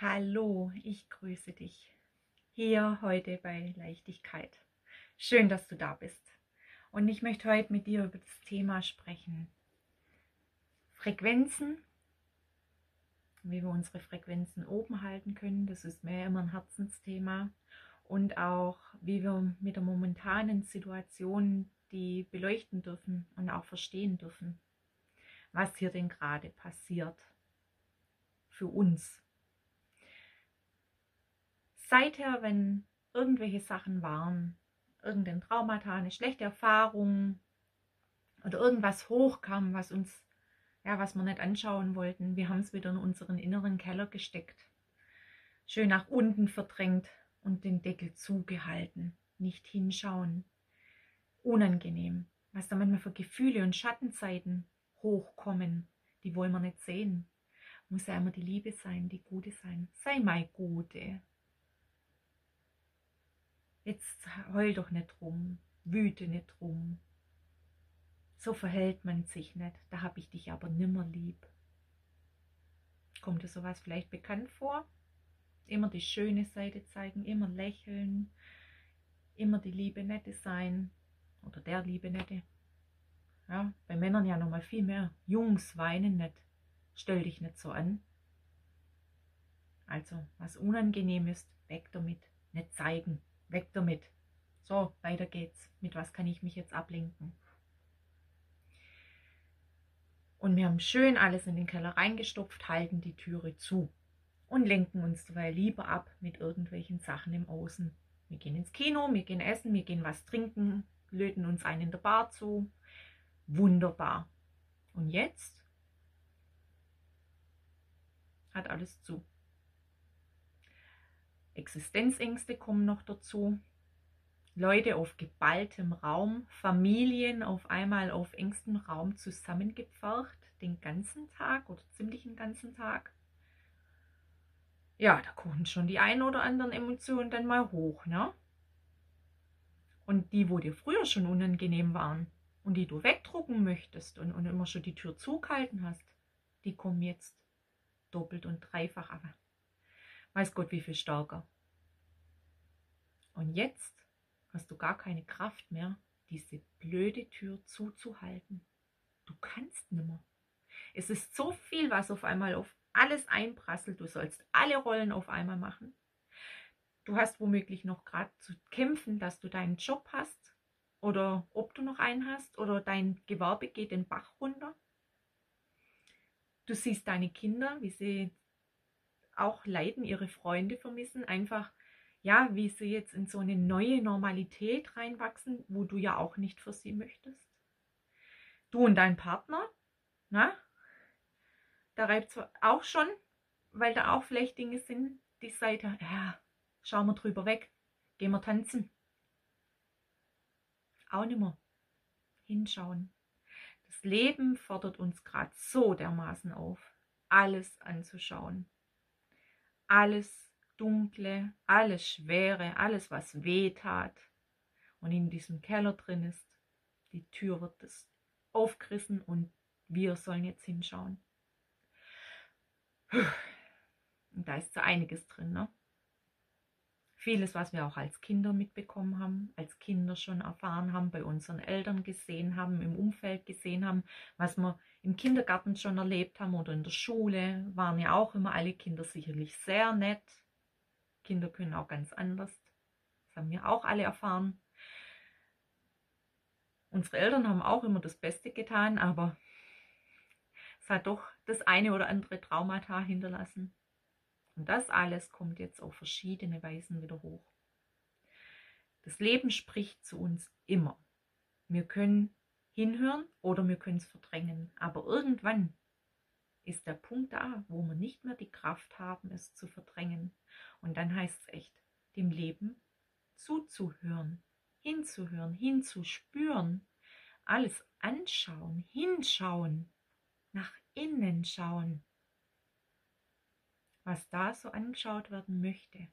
Hallo, ich grüße dich hier heute bei Leichtigkeit. Schön, dass du da bist. Und ich möchte heute mit dir über das Thema sprechen. Frequenzen, wie wir unsere Frequenzen oben halten können. Das ist mir immer ein Herzensthema. Und auch, wie wir mit der momentanen Situation die beleuchten dürfen und auch verstehen dürfen, was hier denn gerade passiert für uns seither, wenn irgendwelche Sachen waren, irgendein Traumata, eine schlechte Erfahrung oder irgendwas hochkam, was uns, ja, was wir nicht anschauen wollten, wir haben es wieder in unseren inneren Keller gesteckt, schön nach unten verdrängt und den Deckel zugehalten, nicht hinschauen. Unangenehm, was da manchmal für Gefühle und Schattenzeiten hochkommen, die wollen wir nicht sehen. Muss ja immer die Liebe sein, die Gute sein. Sei mal Gute, Jetzt heul doch nicht rum, wüte nicht rum. So verhält man sich nicht, da hab ich dich aber nimmer lieb. Kommt dir sowas vielleicht bekannt vor? Immer die schöne Seite zeigen, immer lächeln, immer die liebe Nette sein oder der liebe Nette. Ja, bei Männern ja nochmal viel mehr. Jungs weinen nicht, stell dich nicht so an. Also, was unangenehm ist, weg damit, nicht zeigen. Weg damit. So, weiter geht's. Mit was kann ich mich jetzt ablenken? Und wir haben schön alles in den Keller reingestopft, halten die Türe zu und lenken uns dabei lieber ab mit irgendwelchen Sachen im Außen. Wir gehen ins Kino, wir gehen essen, wir gehen was trinken, löten uns einen in der Bar zu. Wunderbar. Und jetzt hat alles zu. Existenzängste kommen noch dazu. Leute auf geballtem Raum, Familien auf einmal auf engstem Raum zusammengepfercht, den ganzen Tag oder ziemlich den ganzen Tag. Ja, da kommen schon die ein oder anderen Emotionen dann mal hoch, ne? Und die, wo dir früher schon unangenehm waren und die du wegdrucken möchtest und, und immer schon die Tür zugehalten hast, die kommen jetzt doppelt und dreifach, aber weiß Gott, wie viel stärker. Und jetzt hast du gar keine Kraft mehr, diese blöde Tür zuzuhalten. Du kannst nimmer. Es ist so viel, was auf einmal auf alles einprasselt. Du sollst alle Rollen auf einmal machen. Du hast womöglich noch gerade zu kämpfen, dass du deinen Job hast oder ob du noch einen hast oder dein Gewerbe geht den Bach runter. Du siehst deine Kinder, wie sie auch leiden, ihre Freunde vermissen, einfach ja, wie sie jetzt in so eine neue Normalität reinwachsen, wo du ja auch nicht für sie möchtest. Du und dein Partner, na, da reibt es auch schon, weil da auch vielleicht Dinge sind, die seid ja, schauen wir drüber weg, gehen wir tanzen. Auch nicht mehr hinschauen. Das Leben fordert uns gerade so dermaßen auf, alles anzuschauen alles Dunkle, alles Schwere, alles, was weh tat und in diesem Keller drin ist. Die Tür wird es aufgerissen und wir sollen jetzt hinschauen. Und da ist so einiges drin, ne? Vieles, was wir auch als Kinder mitbekommen haben, als Kinder schon erfahren haben, bei unseren Eltern gesehen haben, im Umfeld gesehen haben, was wir im Kindergarten schon erlebt haben oder in der Schule, waren ja auch immer alle Kinder sicherlich sehr nett. Kinder können auch ganz anders. Das haben wir auch alle erfahren. Unsere Eltern haben auch immer das Beste getan, aber es hat doch das eine oder andere Traumata hinterlassen. Und das alles kommt jetzt auf verschiedene Weisen wieder hoch. Das Leben spricht zu uns immer. Wir können hinhören oder wir können es verdrängen. Aber irgendwann ist der Punkt da, wo wir nicht mehr die Kraft haben, es zu verdrängen. Und dann heißt es echt, dem Leben zuzuhören, hinzuhören, hinzuspüren, alles anschauen, hinschauen, nach innen schauen was da so angeschaut werden möchte.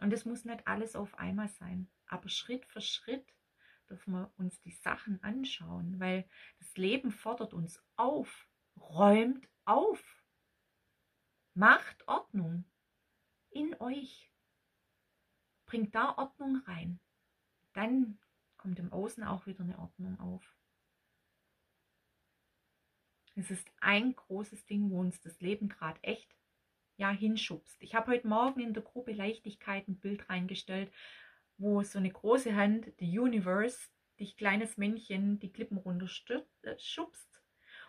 Und es muss nicht alles auf einmal sein, aber Schritt für Schritt dürfen wir uns die Sachen anschauen, weil das Leben fordert uns auf, räumt auf, macht Ordnung, in euch. Bringt da Ordnung rein. Dann kommt im Außen auch wieder eine Ordnung auf. Es ist ein großes Ding, wo uns das Leben gerade echt ja hinschubst. Ich habe heute Morgen in der Gruppe Leichtigkeit ein Bild reingestellt, wo so eine große Hand, the Universe, dich kleines Männchen die Klippen runter schubst.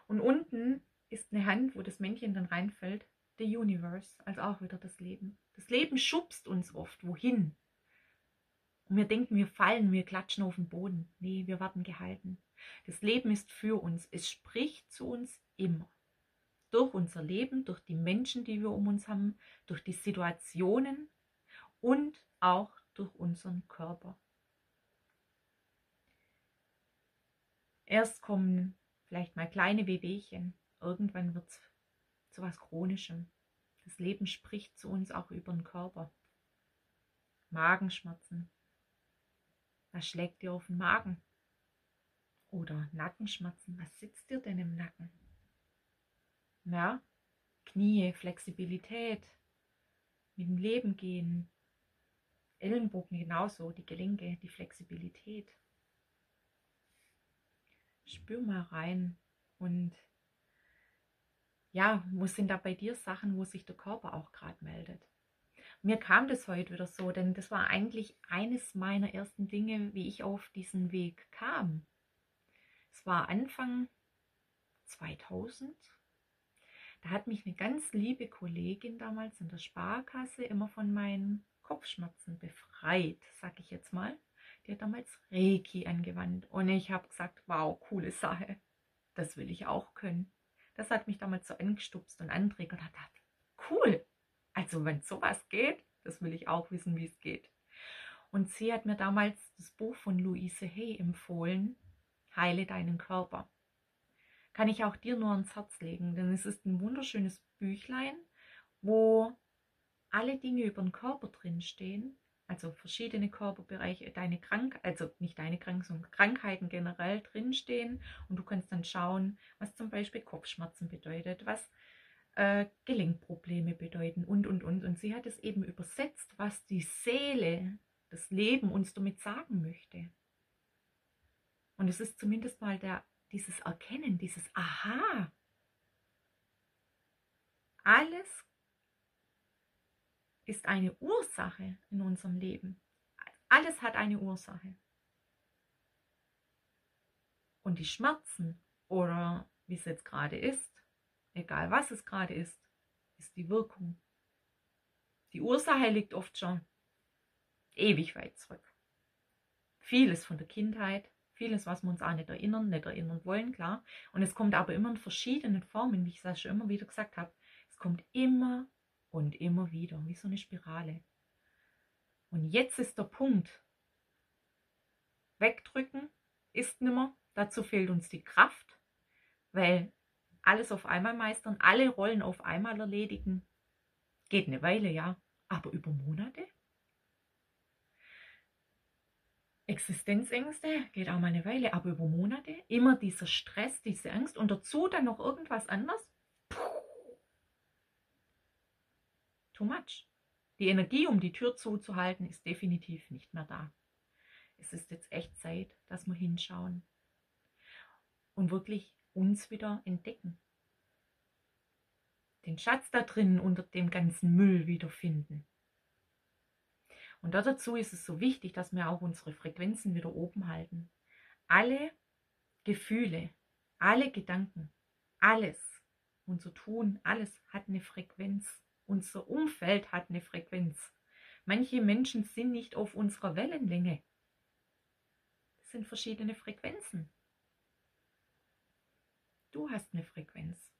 Und unten ist eine Hand, wo das Männchen dann reinfällt, the Universe, also auch wieder das Leben. Das Leben schubst uns oft wohin. Und wir denken, wir fallen, wir klatschen auf den Boden. Nee, wir werden gehalten. Das Leben ist für uns. Es spricht zu uns immer. Durch unser Leben, durch die Menschen, die wir um uns haben, durch die Situationen und auch durch unseren Körper. Erst kommen vielleicht mal kleine Wehwehchen. Irgendwann wird es zu was Chronischem. Das Leben spricht zu uns auch über den Körper. Magenschmerzen. Was schlägt dir auf den Magen? Oder Nackenschmerzen. Was sitzt dir denn im Nacken? Ja, Knie, Flexibilität, mit dem Leben gehen. Ellenbogen genauso, die Gelenke, die Flexibilität. Spür mal rein und ja, wo sind da bei dir Sachen, wo sich der Körper auch gerade meldet? Mir kam das heute wieder so, denn das war eigentlich eines meiner ersten Dinge, wie ich auf diesen Weg kam. Es war Anfang 2000. Da hat mich eine ganz liebe Kollegin damals in der Sparkasse immer von meinen Kopfschmerzen befreit, sag ich jetzt mal. Die hat damals Reiki angewandt und ich habe gesagt, wow, coole Sache. Das will ich auch können. Das hat mich damals so angestupst und antriggert. Und dachte, cool. Also wenn sowas geht, das will ich auch wissen, wie es geht. Und sie hat mir damals das Buch von Louise Hay empfohlen, Heile deinen Körper. Kann ich auch dir nur ans Herz legen, denn es ist ein wunderschönes Büchlein, wo alle Dinge über den Körper drinstehen, also verschiedene Körperbereiche, deine Krank also nicht deine Krankheiten, sondern Krankheiten generell drinstehen und du kannst dann schauen, was zum Beispiel Kopfschmerzen bedeutet, was äh, Gelenkprobleme bedeuten und und und. Und sie hat es eben übersetzt, was die Seele, das Leben uns damit sagen möchte. Und es ist zumindest mal der, dieses Erkennen, dieses Aha. Alles ist eine Ursache in unserem Leben. Alles hat eine Ursache. Und die Schmerzen oder wie es jetzt gerade ist, egal was es gerade ist, ist die Wirkung. Die Ursache liegt oft schon ewig weit zurück. Vieles von der Kindheit, Vieles, was wir uns auch nicht erinnern, nicht erinnern wollen, klar. Und es kommt aber immer in verschiedenen Formen, wie ich es schon immer wieder gesagt habe. Es kommt immer und immer wieder, wie so eine Spirale. Und jetzt ist der Punkt. Wegdrücken ist nimmer. Dazu fehlt uns die Kraft, weil alles auf einmal meistern, alle Rollen auf einmal erledigen. Geht eine Weile, ja, aber über Monate? Existenzängste, geht auch mal eine Weile, aber über Monate, immer dieser Stress, diese Angst und dazu dann noch irgendwas anderes. Puh. Too much. Die Energie, um die Tür zuzuhalten, ist definitiv nicht mehr da. Es ist jetzt echt Zeit, dass wir hinschauen und wirklich uns wieder entdecken. Den Schatz da drinnen unter dem ganzen Müll wiederfinden. Und dazu ist es so wichtig, dass wir auch unsere Frequenzen wieder oben halten. Alle Gefühle, alle Gedanken, alles, unser Tun, alles hat eine Frequenz. Unser Umfeld hat eine Frequenz. Manche Menschen sind nicht auf unserer Wellenlänge. Das sind verschiedene Frequenzen. Du hast eine Frequenz.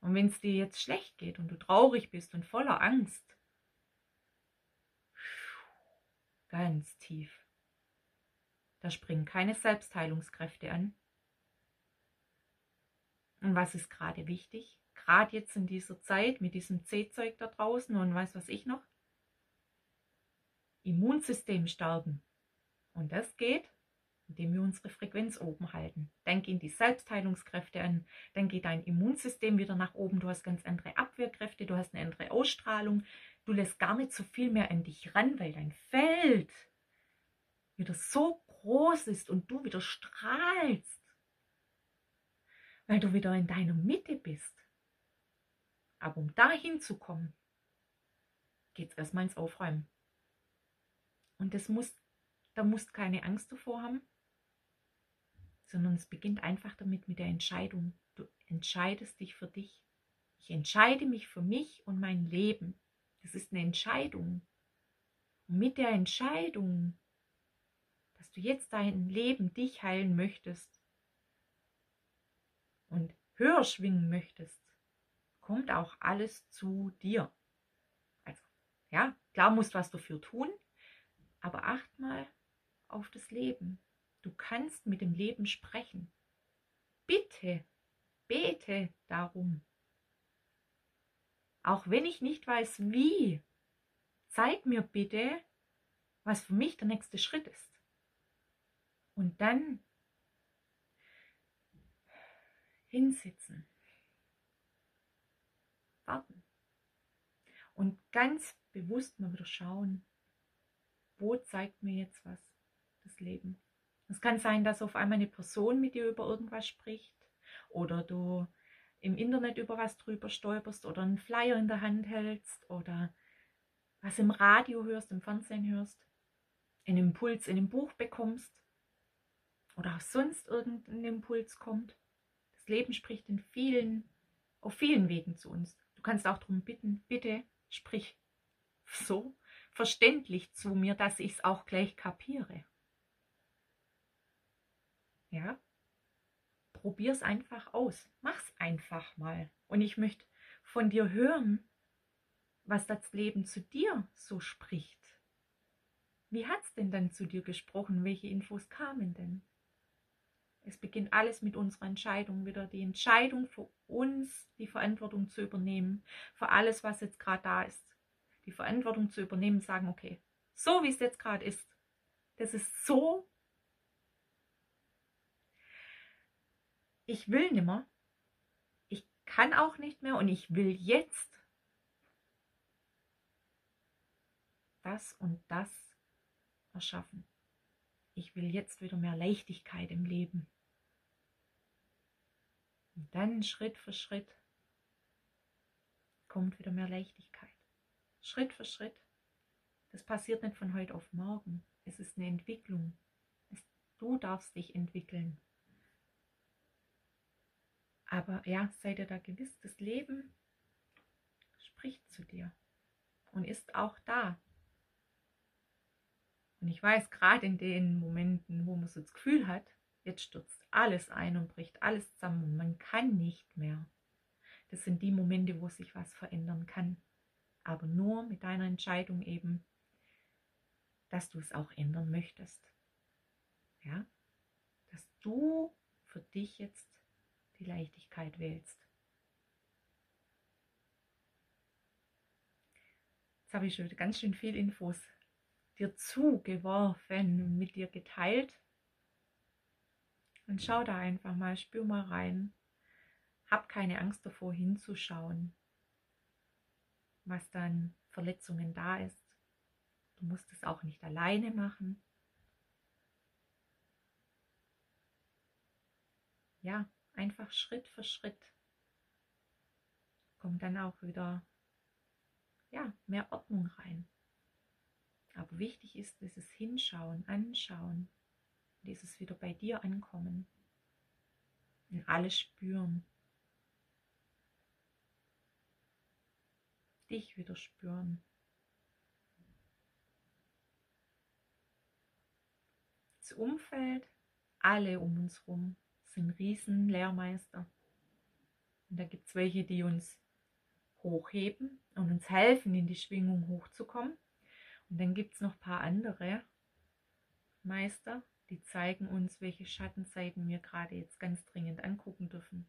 Und wenn es dir jetzt schlecht geht und du traurig bist und voller Angst, ganz tief. Da springen keine Selbstheilungskräfte an. Und was ist gerade wichtig? Gerade jetzt in dieser Zeit mit diesem C-Zeug da draußen und weiß was ich noch? Immunsystem sterben. Und das geht indem wir unsere Frequenz oben halten. Dann gehen die Selbstheilungskräfte an, dann geht dein Immunsystem wieder nach oben, du hast ganz andere Abwehrkräfte, du hast eine andere Ausstrahlung, du lässt gar nicht so viel mehr an dich ran, weil dein Feld wieder so groß ist und du wieder strahlst, weil du wieder in deiner Mitte bist. Aber um dahin zu kommen, geht es erstmal ins Aufräumen. Und das muss, da musst keine Angst davor haben, sondern es beginnt einfach damit mit der Entscheidung. Du entscheidest dich für dich. Ich entscheide mich für mich und mein Leben. Das ist eine Entscheidung. Und mit der Entscheidung, dass du jetzt dein Leben, dich heilen möchtest und höher schwingen möchtest, kommt auch alles zu dir. Also, ja, klar musst was dafür tun, aber acht mal auf das Leben. Du kannst mit dem Leben sprechen. Bitte, bete darum. Auch wenn ich nicht weiß, wie, zeig mir bitte, was für mich der nächste Schritt ist. Und dann hinsitzen warten. Und ganz bewusst mal wieder schauen, wo zeigt mir jetzt was das Leben. Es kann sein, dass auf einmal eine Person mit dir über irgendwas spricht oder du im Internet über was drüber stolperst oder einen Flyer in der Hand hältst oder was im Radio hörst, im Fernsehen hörst, einen Impuls in einem Buch bekommst oder auch sonst irgendein Impuls kommt. Das Leben spricht in vielen, auf vielen Wegen zu uns. Du kannst auch darum bitten, bitte sprich so verständlich zu mir, dass ich es auch gleich kapiere. Ja? Probier's einfach aus. Mach's einfach mal. Und ich möchte von dir hören, was das Leben zu dir so spricht. Wie hat's denn dann zu dir gesprochen? Welche Infos kamen denn? Es beginnt alles mit unserer Entscheidung wieder. Die Entscheidung für uns, die Verantwortung zu übernehmen, für alles, was jetzt gerade da ist. Die Verantwortung zu übernehmen, sagen, okay, so wie es jetzt gerade ist, das ist so. Ich will nimmer. Ich kann auch nicht mehr und ich will jetzt das und das erschaffen. Ich will jetzt wieder mehr Leichtigkeit im Leben. Und dann Schritt für Schritt kommt wieder mehr Leichtigkeit. Schritt für Schritt. Das passiert nicht von heute auf morgen. Es ist eine Entwicklung. Du darfst dich entwickeln. Aber ja, sei dir da gewiss, das Leben spricht zu dir und ist auch da. Und ich weiß, gerade in den Momenten, wo man so das Gefühl hat, jetzt stürzt alles ein und bricht alles zusammen und man kann nicht mehr. Das sind die Momente, wo sich was verändern kann. Aber nur mit deiner Entscheidung eben, dass du es auch ändern möchtest. Ja? Dass du für dich jetzt die Leichtigkeit wählst. Jetzt habe ich schon ganz schön viel Infos dir zugeworfen und mit dir geteilt. Und schau da einfach mal, spür mal rein. Hab keine Angst davor hinzuschauen, was dann Verletzungen da ist. Du musst es auch nicht alleine machen. Ja, einfach Schritt für Schritt kommt dann auch wieder ja, mehr Ordnung rein. Aber wichtig ist dieses Hinschauen, Anschauen, dieses wieder bei dir ankommen und alles spüren. Dich wieder spüren. Das Umfeld, alle um uns herum sind riesen Lehrmeister. Und da gibt es welche, die uns hochheben und uns helfen, in die Schwingung hochzukommen. Und dann gibt es noch ein paar andere Meister, die zeigen uns, welche Schattenseiten wir gerade jetzt ganz dringend angucken dürfen.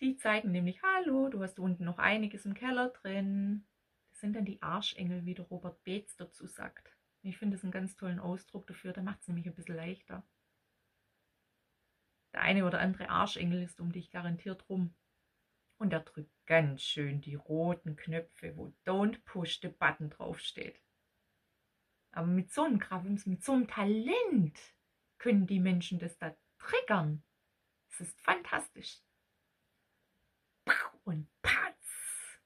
Die zeigen nämlich, hallo, du hast unten noch einiges im Keller drin. Das sind dann die Arschengel, wie der Robert Beetz dazu sagt. Ich finde es einen ganz tollen Ausdruck dafür. Da macht es nämlich ein bisschen leichter. Der eine oder andere Arschengel ist um dich garantiert rum. Und er drückt ganz schön die roten Knöpfe, wo Don't Push the Button draufsteht. Aber mit so einem Kraft, mit so einem Talent können die Menschen das da triggern. Es ist fantastisch. Und patz,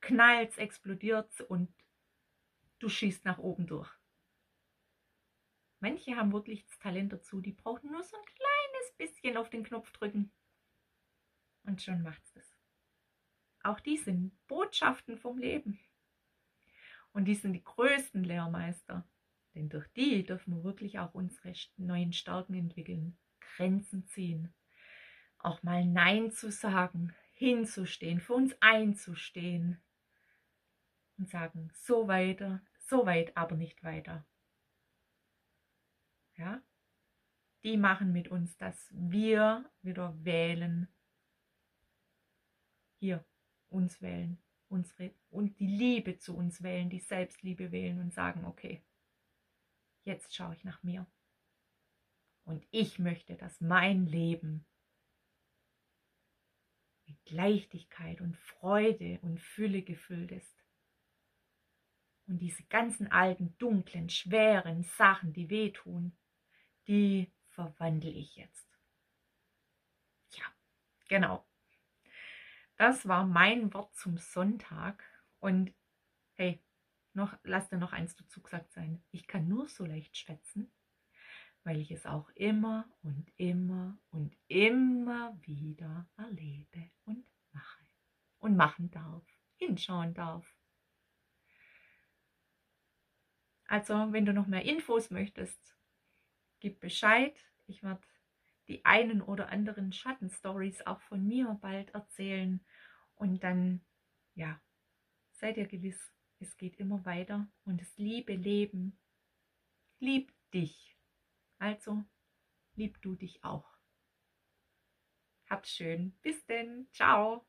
knallt's, explodiert's und du schießt nach oben durch. Manche haben wirklich das Talent dazu, die brauchen nur so ein kleines bisschen auf den Knopf drücken. Und schon macht's das. Auch die sind Botschaften vom Leben. Und die sind die größten Lehrmeister. Denn durch die dürfen wir wirklich auch unsere neuen Stärken entwickeln, Grenzen ziehen, auch mal Nein zu sagen, hinzustehen, für uns einzustehen und sagen, so weiter, so weit, aber nicht weiter ja, die machen mit uns, dass wir wieder wählen, hier uns wählen, unsere und die Liebe zu uns wählen, die Selbstliebe wählen und sagen, okay, jetzt schaue ich nach mir. Und ich möchte, dass mein Leben mit Leichtigkeit und Freude und Fülle gefüllt ist. Und diese ganzen alten, dunklen, schweren Sachen, die wehtun, die verwandle ich jetzt. Ja, genau. Das war mein Wort zum Sonntag. Und hey, noch, lass dir noch eins dazu gesagt sein. Ich kann nur so leicht schwätzen, weil ich es auch immer und immer und immer wieder erlebe und mache und machen darf, hinschauen darf. Also, wenn du noch mehr Infos möchtest, gib Bescheid. Ich werde die einen oder anderen Schattenstories auch von mir bald erzählen. Und dann, ja, seid ihr gewiss, es geht immer weiter und das liebe Leben liebt dich. Also, lieb du dich auch. Hab's schön. Bis denn. Ciao.